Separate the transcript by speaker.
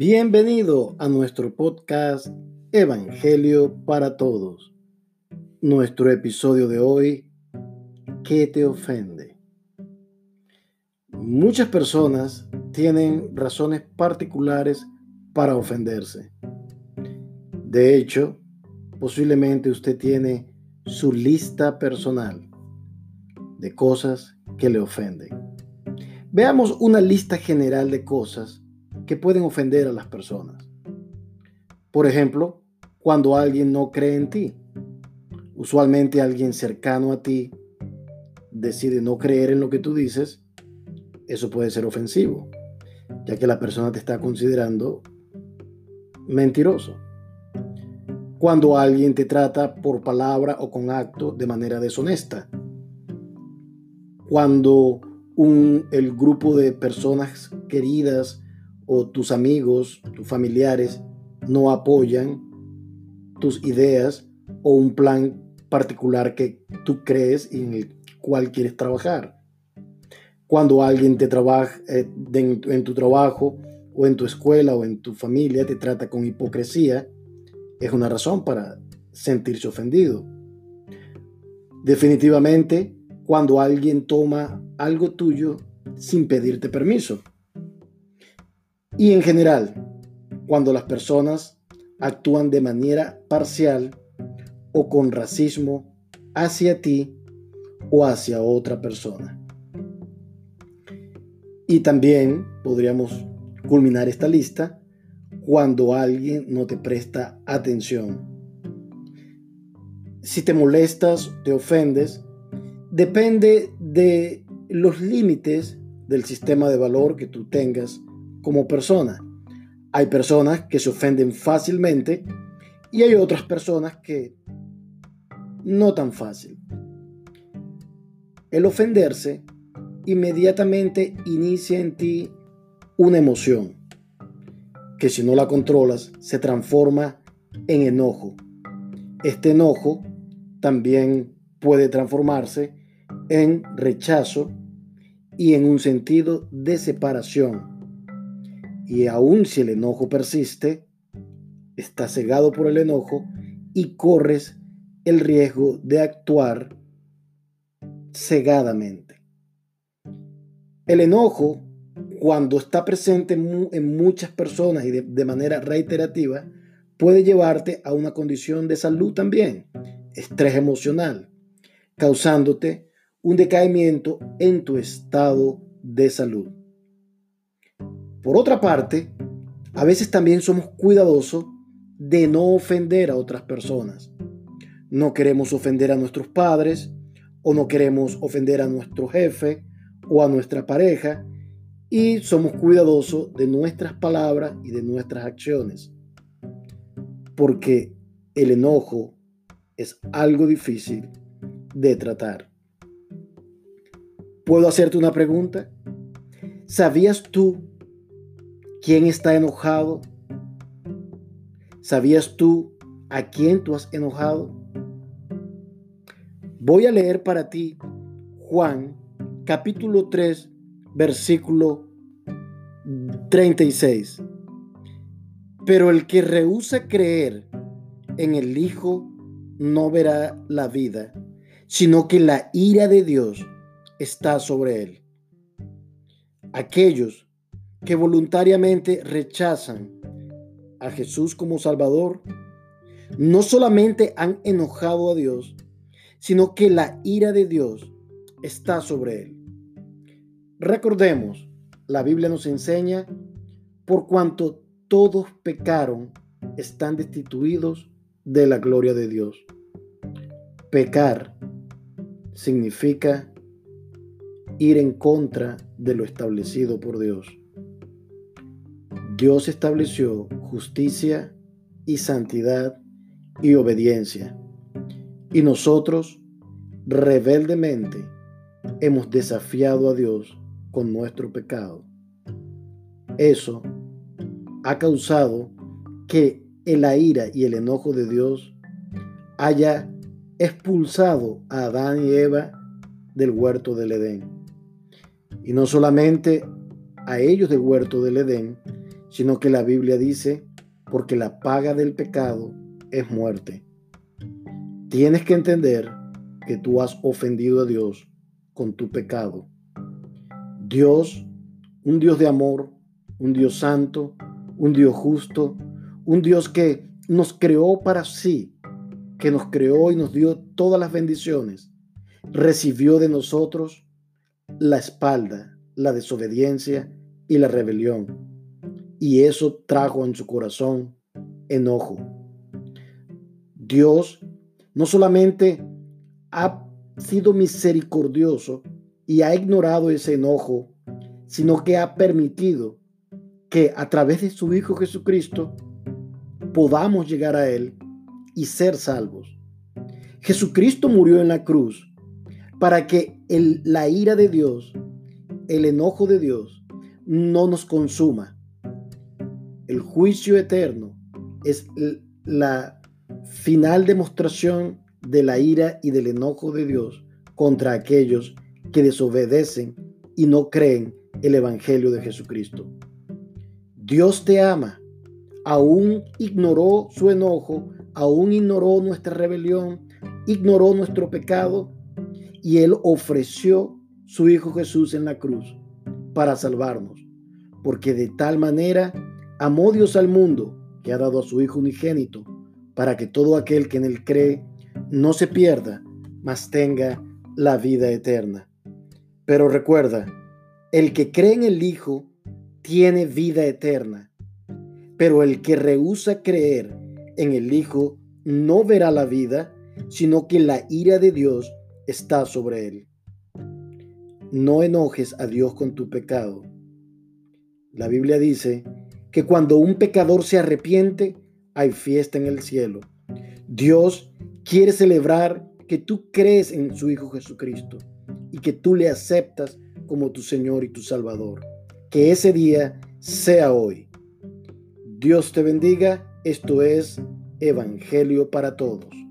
Speaker 1: Bienvenido a nuestro podcast Evangelio para Todos. Nuestro episodio de hoy, ¿qué te ofende? Muchas personas tienen razones particulares para ofenderse. De hecho, posiblemente usted tiene su lista personal de cosas que le ofenden. Veamos una lista general de cosas que pueden ofender a las personas. Por ejemplo, cuando alguien no cree en ti. Usualmente alguien cercano a ti decide no creer en lo que tú dices. Eso puede ser ofensivo, ya que la persona te está considerando mentiroso. Cuando alguien te trata por palabra o con acto de manera deshonesta. Cuando un, el grupo de personas queridas o tus amigos, tus familiares no apoyan tus ideas o un plan particular que tú crees y en el cual quieres trabajar. Cuando alguien te trabaja eh, en tu trabajo o en tu escuela o en tu familia te trata con hipocresía, es una razón para sentirse ofendido. Definitivamente, cuando alguien toma algo tuyo sin pedirte permiso. Y en general, cuando las personas actúan de manera parcial o con racismo hacia ti o hacia otra persona. Y también podríamos culminar esta lista cuando alguien no te presta atención. Si te molestas, te ofendes, depende de los límites del sistema de valor que tú tengas como persona. Hay personas que se ofenden fácilmente y hay otras personas que no tan fácil. El ofenderse inmediatamente inicia en ti una emoción que si no la controlas se transforma en enojo. Este enojo también puede transformarse en rechazo y en un sentido de separación y aun si el enojo persiste, estás cegado por el enojo y corres el riesgo de actuar cegadamente. El enojo, cuando está presente en muchas personas y de manera reiterativa, puede llevarte a una condición de salud también, estrés emocional, causándote un decaimiento en tu estado de salud. Por otra parte, a veces también somos cuidadosos de no ofender a otras personas. No queremos ofender a nuestros padres o no queremos ofender a nuestro jefe o a nuestra pareja y somos cuidadosos de nuestras palabras y de nuestras acciones. Porque el enojo es algo difícil de tratar. ¿Puedo hacerte una pregunta? ¿Sabías tú ¿Quién está enojado? ¿Sabías tú a quién tú has enojado? Voy a leer para ti Juan capítulo 3 versículo 36. Pero el que rehúsa creer en el Hijo no verá la vida, sino que la ira de Dios está sobre él. Aquellos que voluntariamente rechazan a Jesús como Salvador, no solamente han enojado a Dios, sino que la ira de Dios está sobre él. Recordemos, la Biblia nos enseña, por cuanto todos pecaron, están destituidos de la gloria de Dios. Pecar significa ir en contra de lo establecido por Dios. Dios estableció justicia y santidad y obediencia. Y nosotros rebeldemente hemos desafiado a Dios con nuestro pecado. Eso ha causado que la ira y el enojo de Dios haya expulsado a Adán y Eva del huerto del Edén. Y no solamente a ellos del huerto del Edén, sino que la Biblia dice, porque la paga del pecado es muerte. Tienes que entender que tú has ofendido a Dios con tu pecado. Dios, un Dios de amor, un Dios santo, un Dios justo, un Dios que nos creó para sí, que nos creó y nos dio todas las bendiciones, recibió de nosotros la espalda, la desobediencia y la rebelión. Y eso trajo en su corazón enojo. Dios no solamente ha sido misericordioso y ha ignorado ese enojo, sino que ha permitido que a través de su Hijo Jesucristo podamos llegar a Él y ser salvos. Jesucristo murió en la cruz para que el, la ira de Dios, el enojo de Dios, no nos consuma. El juicio eterno es la final demostración de la ira y del enojo de Dios contra aquellos que desobedecen y no creen el Evangelio de Jesucristo. Dios te ama, aún ignoró su enojo, aún ignoró nuestra rebelión, ignoró nuestro pecado y Él ofreció su Hijo Jesús en la cruz para salvarnos, porque de tal manera amó Dios al mundo que ha dado a su Hijo unigénito, para que todo aquel que en Él cree no se pierda, mas tenga la vida eterna. Pero recuerda, el que cree en el Hijo tiene vida eterna, pero el que rehúsa creer en el Hijo no verá la vida, sino que la ira de Dios está sobre él. No enojes a Dios con tu pecado. La Biblia dice que cuando un pecador se arrepiente, hay fiesta en el cielo. Dios quiere celebrar que tú crees en su Hijo Jesucristo y que tú le aceptas como tu Señor y tu Salvador. Que ese día sea hoy. Dios te bendiga. Esto es Evangelio para Todos.